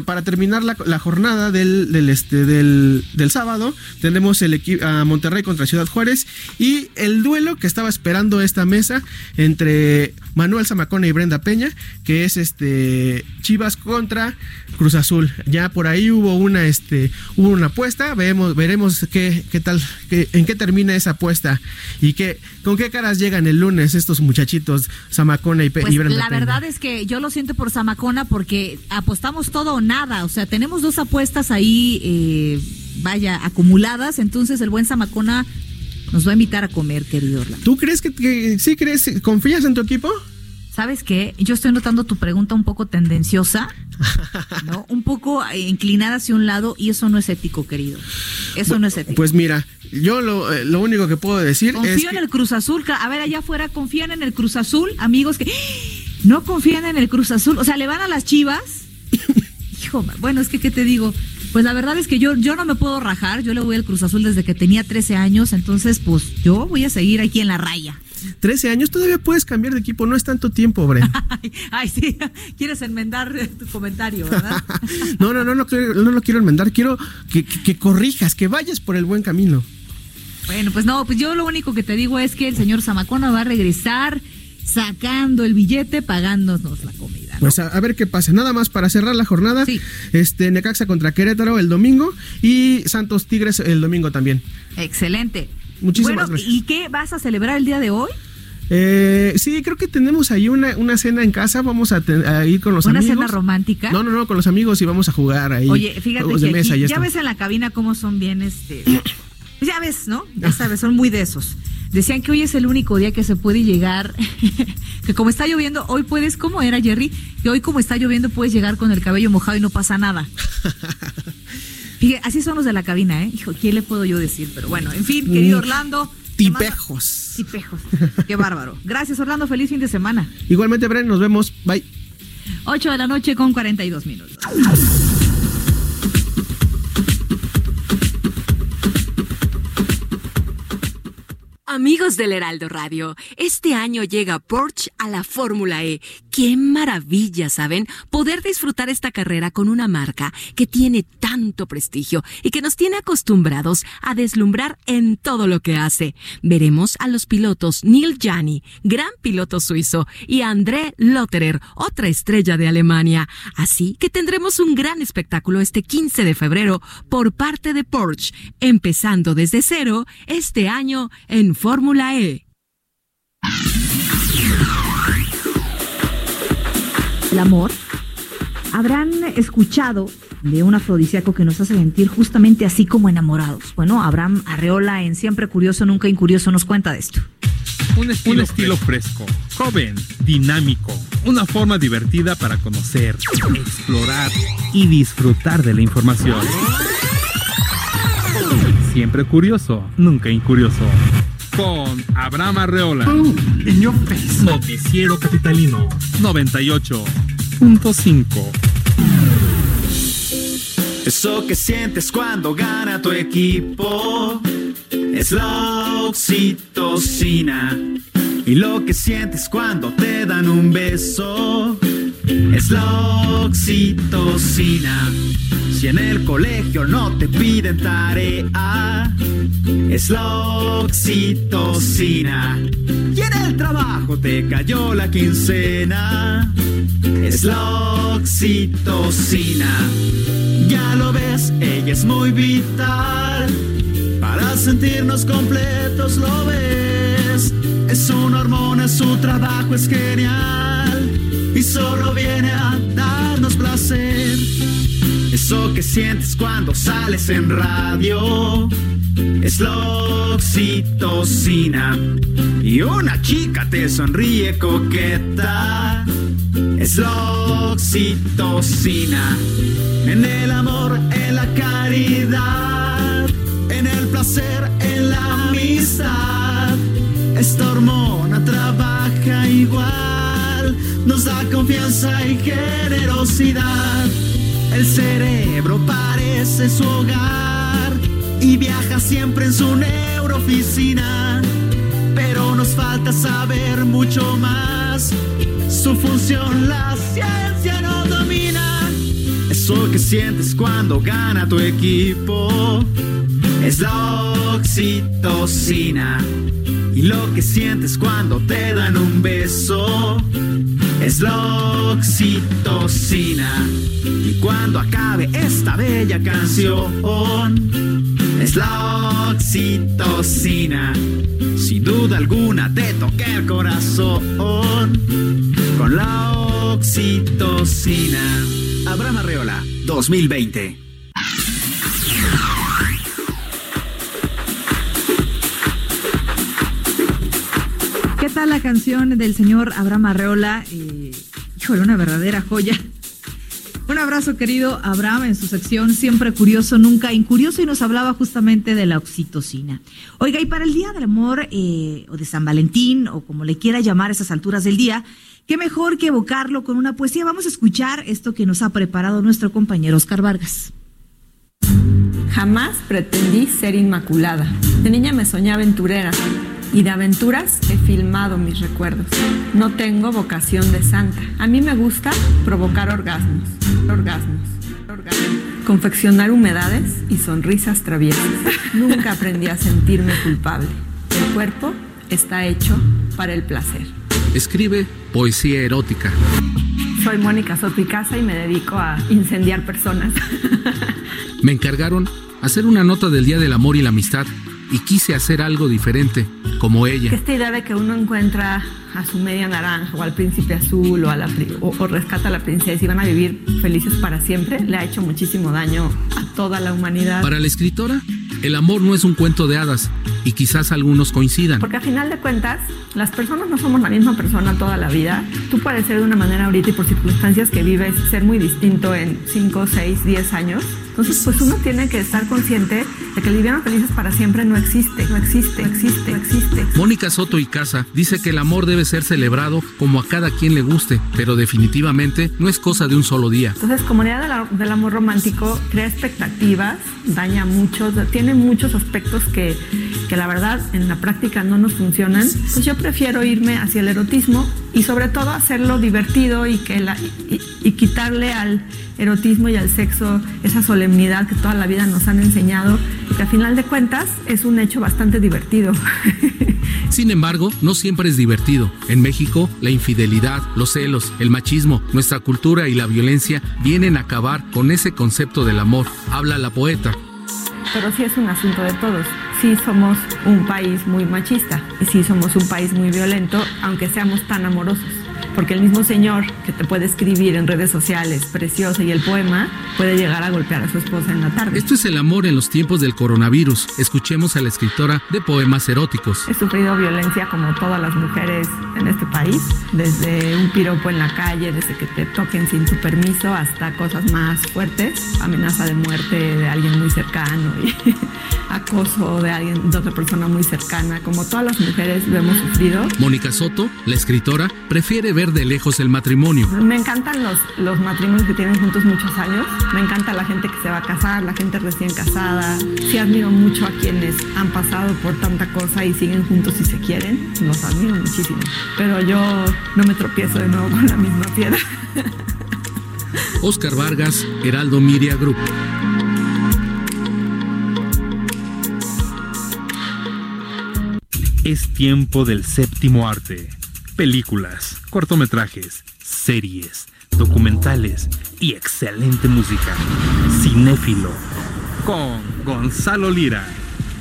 para terminar la, jornada este, del, del sábado, tenemos el equipo a Monterrey contra Ciudad Juárez y el duelo que estaba esperando esta mesa entre Manuel Zamacona y Brenda Peña, que es este Chivas contra Cruz Azul. Ya por ahí hubo una este hubo una apuesta, veremos veremos qué, qué tal qué, en qué termina esa apuesta y qué con qué caras llegan el lunes estos muchachitos Zamacona y, pues, y Brenda La verdad es que yo lo siento por Zamacona porque apostamos todo o nada, o sea, tenemos dos apuestas ahí eh, vaya acumuladas, entonces el buen Zamacona nos va a invitar a comer, querido Orlando. ¿Tú crees que, que sí crees, confías en tu equipo? ¿Sabes qué? Yo estoy notando tu pregunta un poco tendenciosa, ¿no? Un poco inclinada hacia un lado y eso no es ético, querido. Eso no es ético. Pues mira, yo lo, eh, lo único que puedo decir Confío es en el Cruz Azul. A ver, allá afuera, ¿confían en el Cruz Azul? Amigos que no confían en el Cruz Azul. O sea, ¿le van a las chivas? Hijo, bueno, es que, ¿qué te digo? Pues la verdad es que yo, yo no me puedo rajar, yo le voy al Cruz Azul desde que tenía 13 años, entonces pues yo voy a seguir aquí en la raya. 13 años, todavía puedes cambiar de equipo, no es tanto tiempo, Bren. Ay, sí, quieres enmendar tu comentario, ¿verdad? no, no, no, no, no, lo quiero enmendar, quiero que, que corrijas, que vayas por el buen camino. Bueno, pues no, pues yo lo único que te digo es que el señor Zamacona va a regresar sacando el billete, pagándonos la comida. Pues a, ver qué pasa. Nada más para cerrar la jornada. Este Necaxa contra Querétaro el domingo y Santos Tigres el domingo también. Excelente. Muchísimas gracias. ¿Y qué vas a celebrar el día de hoy? Eh, sí, creo que tenemos ahí una, una cena en casa. Vamos a, ir con los amigos. ¿Una cena romántica? No, no, no, con los amigos y vamos a jugar ahí. Oye, fíjate que ya ves en la cabina cómo son bien, este. ya ves, ¿no? Ya sabes, son muy de esos. Decían que hoy es el único día que se puede llegar, que como está lloviendo, hoy puedes, ¿cómo era Jerry? Que hoy como está lloviendo puedes llegar con el cabello mojado y no pasa nada. Fíjate, así son los de la cabina, ¿eh? Hijo, ¿quién le puedo yo decir? Pero bueno, en fin, querido Mm. Orlando. Tipejos. Tipejos. Qué bárbaro. Gracias, Orlando. Feliz fin de semana. Igualmente, Bren, nos vemos. Bye. 8 de la noche con 42 minutos. Amigos del Heraldo Radio, este año llega Porsche a la Fórmula E. ¡Qué maravilla, saben! Poder disfrutar esta carrera con una marca que tiene tanto prestigio y que nos tiene acostumbrados a deslumbrar en todo lo que hace. Veremos a los pilotos Neil Jani, gran piloto suizo, y André Lotterer, otra estrella de Alemania. Así que tendremos un gran espectáculo este 15 de febrero por parte de Porsche, empezando desde cero este año en Fórmula E. El amor. Habrán escuchado de un afrodisíaco que nos hace sentir justamente así como enamorados. Bueno, Abraham Arreola en Siempre Curioso, Nunca Incurioso nos cuenta de esto. Un estilo, un estilo fresco, joven, dinámico, una forma divertida para conocer, explorar y disfrutar de la información. Siempre curioso, nunca incurioso. Con Abraham Arreola. Noticiero Capitalino 98.5. Eso que sientes cuando gana tu equipo es la oxitocina. Y lo que sientes cuando te dan un beso es la oxitocina. Si en el colegio no te piden tarea, es la oxitocina. Y en el trabajo te cayó la quincena, es la oxitocina. Ya lo ves, ella es muy vital. Para sentirnos completos lo ves. Es una hormona, su trabajo es genial. Y solo viene a darnos placer. Eso que sientes cuando sales en radio es la oxitocina. Y una chica te sonríe coqueta. Es la oxitocina. En el amor, en la caridad, en el placer, en la amistad. Esta hormona trabaja igual, nos da confianza y generosidad. El cerebro parece su hogar y viaja siempre en su neurooficina. Pero nos falta saber mucho más. Su función la ciencia no domina. Eso que sientes cuando gana tu equipo es la oxitocina. Y lo que sientes cuando te dan un beso es la oxitocina. Y cuando acabe esta bella canción, es la oxitocina. Sin duda alguna te toca el corazón con la oxitocina. Abraham Arreola, 2020. ¿Qué tal la canción del señor Abraham Arreola? Eh, híjole, una verdadera joya. Un abrazo, querido Abraham, en su sección Siempre Curioso, Nunca Incurioso, y nos hablaba justamente de la oxitocina. Oiga, y para el Día del Amor, eh, o de San Valentín, o como le quiera llamar a esas alturas del día, qué mejor que evocarlo con una poesía. Vamos a escuchar esto que nos ha preparado nuestro compañero Oscar Vargas. Jamás pretendí ser inmaculada. De niña me soñé aventurera y de aventuras he filmado mis recuerdos. No tengo vocación de santa. A mí me gusta provocar orgasmos, orgasmos, orgasmos. Confeccionar humedades y sonrisas traviesas. Nunca aprendí a sentirme culpable. El cuerpo está hecho para el placer. Escribe poesía erótica. Soy Mónica Soto y Casa y me dedico a incendiar personas. Me encargaron hacer una nota del Día del Amor y la Amistad y quise hacer algo diferente, como ella. Esta idea de que uno encuentra a su media naranja o al príncipe azul o, a la, o, o, rescata a la princesa y van a vivir felices para siempre, le ha hecho muchísimo daño a toda la humanidad. Para la escritora, el amor no es un cuento de hadas y quizás algunos coincidan. Porque a final de cuentas, las personas no somos la misma persona toda la vida. Tú puedes ser de una manera ahorita y por circunstancias que vives ser muy distinto en 5, 6, 10 años Entonces, pues uno tiene que estar consciente de que el vivieron felices para siempre no existe, no existe, no existe, no existe. Mónica Soto y Casa dice que el amor debe ser celebrado como a cada quien le guste, pero definitivamente no es cosa de un solo día. Entonces, comunidad del, del amor romántico crea expectativas, daña mucho, tiene muchos aspectos que, que la verdad en la práctica no nos funcionan. Pues yo prefiero irme hacia el erotismo y sobre todo hacerlo divertido y, que la, y, y quitarle al erotismo y al sexo esa solemnidad que toda la vida nos han enseñado, que a final de cuentas es un hecho bastante divertido. Sin embargo, no siempre es divertido. En México, la infidelidad, los celos, el machismo, nuestra cultura y la violencia vienen a acabar con ese concepto del amor. Habla la poeta. Pero sí es un asunto de todos. Sí somos un país muy machista y sí somos un país muy violento, aunque seamos tan amorosos porque el mismo señor que te puede escribir en redes sociales preciosa y el poema puede llegar a golpear a su esposa en la tarde. Esto es el amor en los tiempos del coronavirus. Escuchemos a la escritora de poemas eróticos. He sufrido violencia como todas las mujeres en este país, desde un piropo en la calle, desde que te toquen sin tu permiso, hasta cosas más fuertes, amenaza de muerte de alguien muy cercano y acoso de alguien, de otra persona muy cercana, como todas las mujeres lo hemos sufrido. Mónica Soto, la escritora, prefiere ver de lejos el matrimonio. Me encantan los, los matrimonios que tienen juntos muchos años. Me encanta la gente que se va a casar, la gente recién casada. Sí admiro mucho a quienes han pasado por tanta cosa y siguen juntos y se quieren. Los admiro muchísimo. Pero yo no me tropiezo de nuevo con la misma piedra. Oscar Vargas, Heraldo Miria Group. Es tiempo del séptimo arte. Películas, cortometrajes, series, documentales y excelente música. Cinéfilo con Gonzalo Lira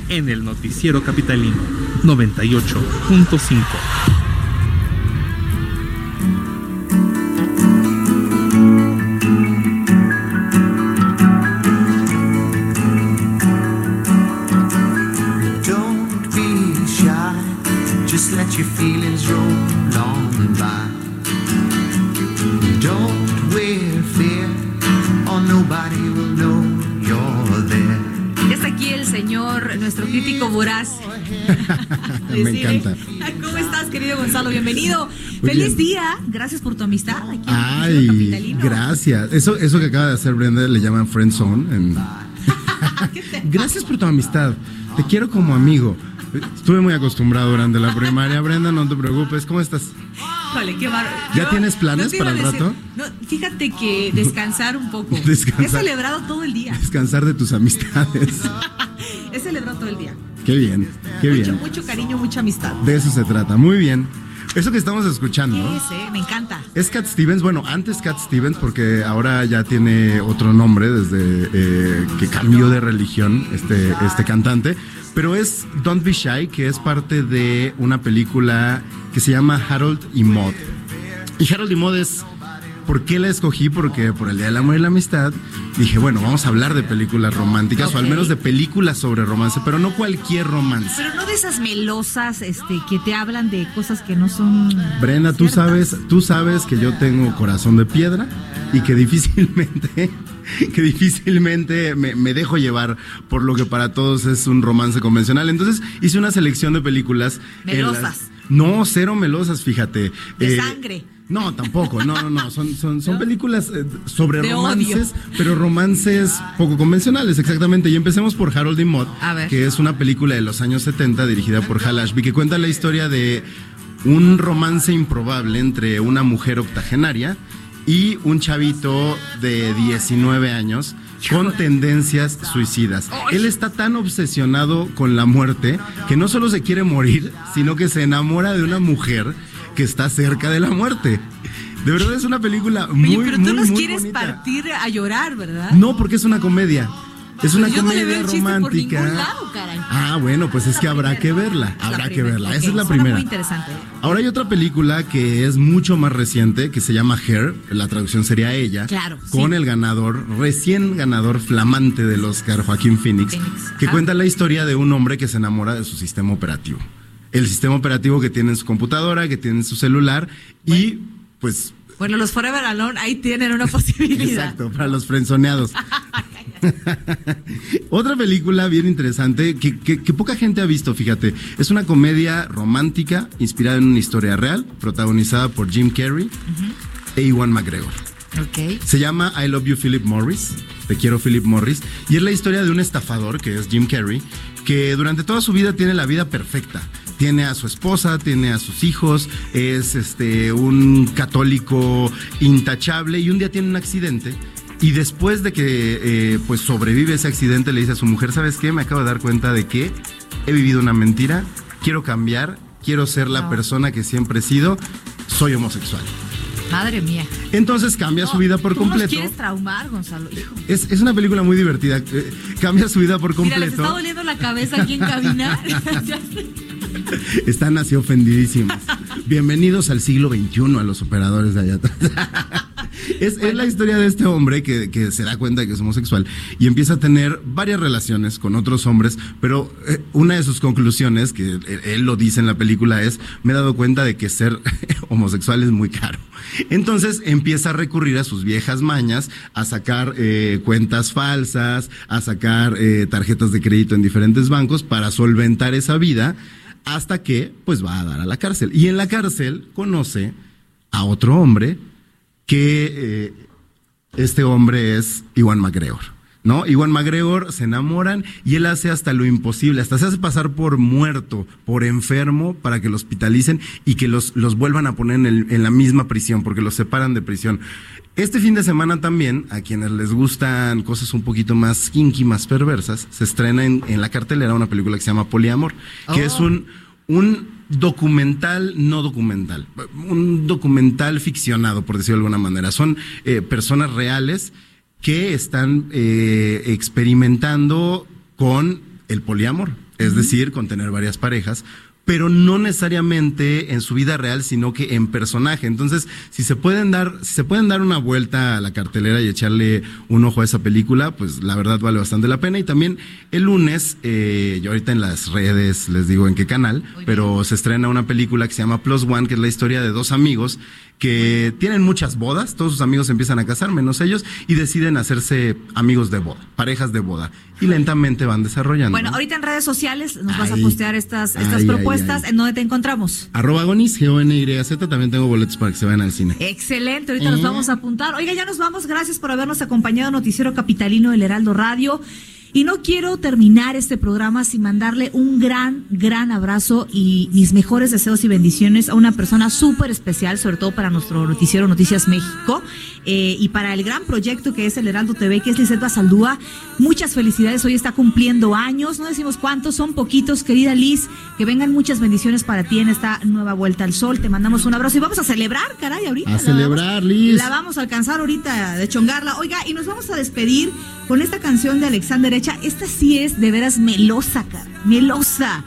en el noticiero capitalino 98.5. Me encanta. ¿Cómo estás, querido Gonzalo? Bienvenido. Muy Feliz bien. día. Gracias por tu amistad. Aquí en Ay, gracias. Eso, eso que acaba de hacer Brenda le llaman friend zone. en- gracias por tu amistad. Te quiero como amigo. Estuve muy acostumbrado durante la primaria, Brenda, no te preocupes. ¿Cómo estás? Híjole, qué. ¿Ya Yo- tienes planes para el decir- rato? No, fíjate que descansar un poco. Descansar. He celebrado todo el día. Descansar de tus amistades. He celebrado todo el día. Qué bien, qué mucho, bien. mucho cariño, mucha amistad. De eso se trata. Muy bien. Eso que estamos escuchando. ¿Qué es, eh? Me encanta. Es Cat Stevens, bueno, antes Cat Stevens, porque ahora ya tiene otro nombre desde eh, que cambió de religión este, este cantante. Pero es Don't Be Shy, que es parte de una película que se llama Harold y Maud. Y Harold y Maud es. ¿Por qué la escogí? Porque por el Día del Amor y la Amistad dije, bueno, vamos a hablar de películas románticas o al menos de películas sobre romance, pero no cualquier romance. Pero no de esas melosas este, que te hablan de cosas que no son. Brenda, tú sabes, tú sabes que yo tengo corazón de piedra y que difícilmente, que difícilmente me, me dejo llevar por lo que para todos es un romance convencional. Entonces hice una selección de películas. las- Melosas. no, cero melosas, fíjate. De Eh, sangre. No, tampoco, no, no, no, son, son, son películas eh, sobre De romances, odio. pero romances poco convencionales, exactamente. Y empecemos por Harold y Maude, que es una película de los años 70 dirigida por Hal Ashby, que cuenta la historia de un romance improbable entre una mujer octogenaria y un chavito de 19 años con tendencias suicidas. Él está tan obsesionado con la muerte que no solo se quiere morir, sino que se enamora de una mujer que está cerca de la muerte. De verdad es una película muy, Oye, pero tú muy, nos muy quieres bonita. partir a llorar, ¿verdad? No, porque es una comedia. Es una yo no le comedia veo el chiste por romántica. ningún lado, caray. Ah, bueno, pues es que habrá que verla. Habrá que verla. Esa es la suena primera. Muy interesante. Ahora hay otra película que es mucho más reciente, que se llama Her, la traducción sería ella, Claro, con sí. el ganador, recién ganador flamante del Oscar, Joaquín Phoenix, que ah. cuenta la historia de un hombre que se enamora de su sistema operativo. El sistema operativo que tiene en su computadora, que tiene en su celular y pues Bueno, los Forever Alone ahí tienen una posibilidad. Exacto, para los frenzoneados. Otra película bien interesante que, que- que poca gente ha visto, fíjate. Es una comedia romántica inspirada en una historia real, protagonizada por Jim Carrey e Iwan McGregor. Ok. Se llama I Love You Philip Morris. Te quiero Philip Morris. Y es la historia de un estafador, que es Jim Carrey, que durante toda su vida tiene la vida perfecta. Tiene a su esposa, tiene a sus hijos, es este un católico intachable y un día tiene un accidente. Y después de que eh, pues sobrevive ese accidente, le dice a su mujer, ¿sabes qué? Me acabo de dar cuenta de que he vivido una mentira, quiero cambiar, quiero ser la No. persona que siempre he sido, soy homosexual. Madre mía. Entonces cambia su vida por ¿Cómo nos completo. quieres traumar, Gonzalo? Hijo. Es, es una película muy divertida. eh, cambia su vida por Mira, les completo. está doliendo la cabeza aquí en cabina. Están así ofendidísimos. Bienvenidos al siglo XXI a los operadores de allá atrás. Es, es la historia de este hombre que, que se da cuenta de que es homosexual y empieza a tener varias relaciones con otros hombres, pero eh, una de sus conclusiones, que él, él lo dice en la película, es, me he dado cuenta de que ser homosexual es muy caro. Entonces empieza a recurrir a sus viejas mañas, a sacar eh, cuentas falsas, a sacar eh, tarjetas de crédito en diferentes bancos para solventar esa vida hasta que pues va a dar a la cárcel. Y en la cárcel conoce a otro hombre que eh, este hombre es Iwan McGregor. ¿No? Iwan McGregor se enamoran y él hace hasta lo imposible, hasta se hace pasar por muerto, por enfermo, para que lo hospitalicen y que los, los vuelvan a poner en, el- en la misma prisión, porque los separan de prisión. Este fin de semana también, a quienes les gustan cosas un poquito más kinky, más perversas, se estrena en, en la cartelera una película que se llama Poliamor, que Oh. es un, un documental no documental, un documental ficcionado, por decirlo de alguna manera. Son eh, personas reales que están eh, experimentando con el poliamor, es decir, con tener varias parejas, pero no necesariamente en su vida real, sino que en personaje. Entonces, si se pueden dar, si se pueden dar una vuelta a la cartelera y echarle un ojo a esa película, pues la verdad vale bastante la pena. Y también el lunes, eh, yo ahorita en las redes les digo en qué canal, pero se estrena una película que se llama Plus One, que es la historia de dos amigos que tienen muchas bodas, todos sus amigos empiezan a casar, menos ellos, y deciden hacerse amigos de boda, parejas de boda, y lentamente van desarrollando. Bueno, ¿no? ahorita en redes sociales nos vas a postear estas, estas Ay, propuestas. ay. ¿En dónde te encontramos? Arroba Gonis, G-O-N-Y-Z, también tengo boletos para que se vayan al cine. Excelente, ahorita nos Eh. vamos a apuntar. Oiga, ya nos vamos. Gracias por habernos acompañado Noticiero Capitalino del Heraldo Radio. Y no quiero terminar este programa sin mandarle un gran, gran abrazo y mis mejores deseos y bendiciones a una persona súper especial, sobre todo para nuestro noticiero Noticias México eh, y para el gran proyecto que es el Heraldo TV, que es Lisette Saldúa. Muchas felicidades, hoy está cumpliendo años, no decimos cuántos, son poquitos, querida Liz, que vengan muchas bendiciones para ti en esta nueva vuelta al sol. Te mandamos un abrazo y vamos a celebrar, caray, ahorita. A celebrar, vamos- Liz. La vamos a alcanzar ahorita de chongarla. Oiga, y nos vamos a despedir con esta canción de Alexander Echa. Esta sí es de veras melosa, cara. Melosa.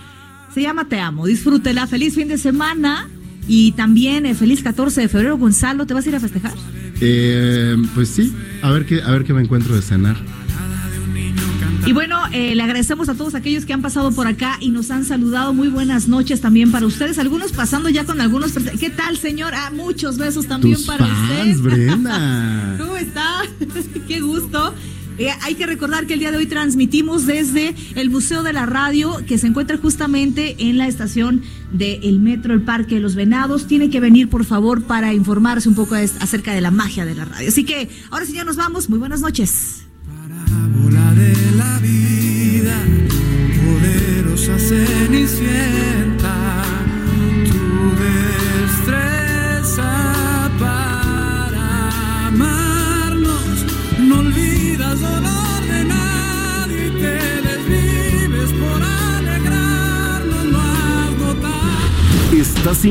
Se llama Te Amo. Disfrútela. Feliz fin de semana. Y también eh, feliz 14 de febrero. Gonzalo, ¿te vas a ir a festejar? Eh, pues sí, a ver qué, a ver qué me encuentro de cenar. Y bueno, eh, le agradecemos a todos aquellos que han pasado por acá y nos han saludado. Muy buenas noches también para ustedes. Algunos pasando ya con algunos. ¿Qué tal, señor? Ah, muchos besos también Tus para fans, usted. Brenda. ¿Cómo está? Qué gusto. Eh, hay que recordar que el día de hoy transmitimos desde el Museo de la Radio, que se encuentra justamente en la estación del Metro El Parque de los Venados. Tiene que venir, por favor, para informarse un poco acerca de la magia de la radio. Así que ahora sí ya nos vamos. Muy buenas noches.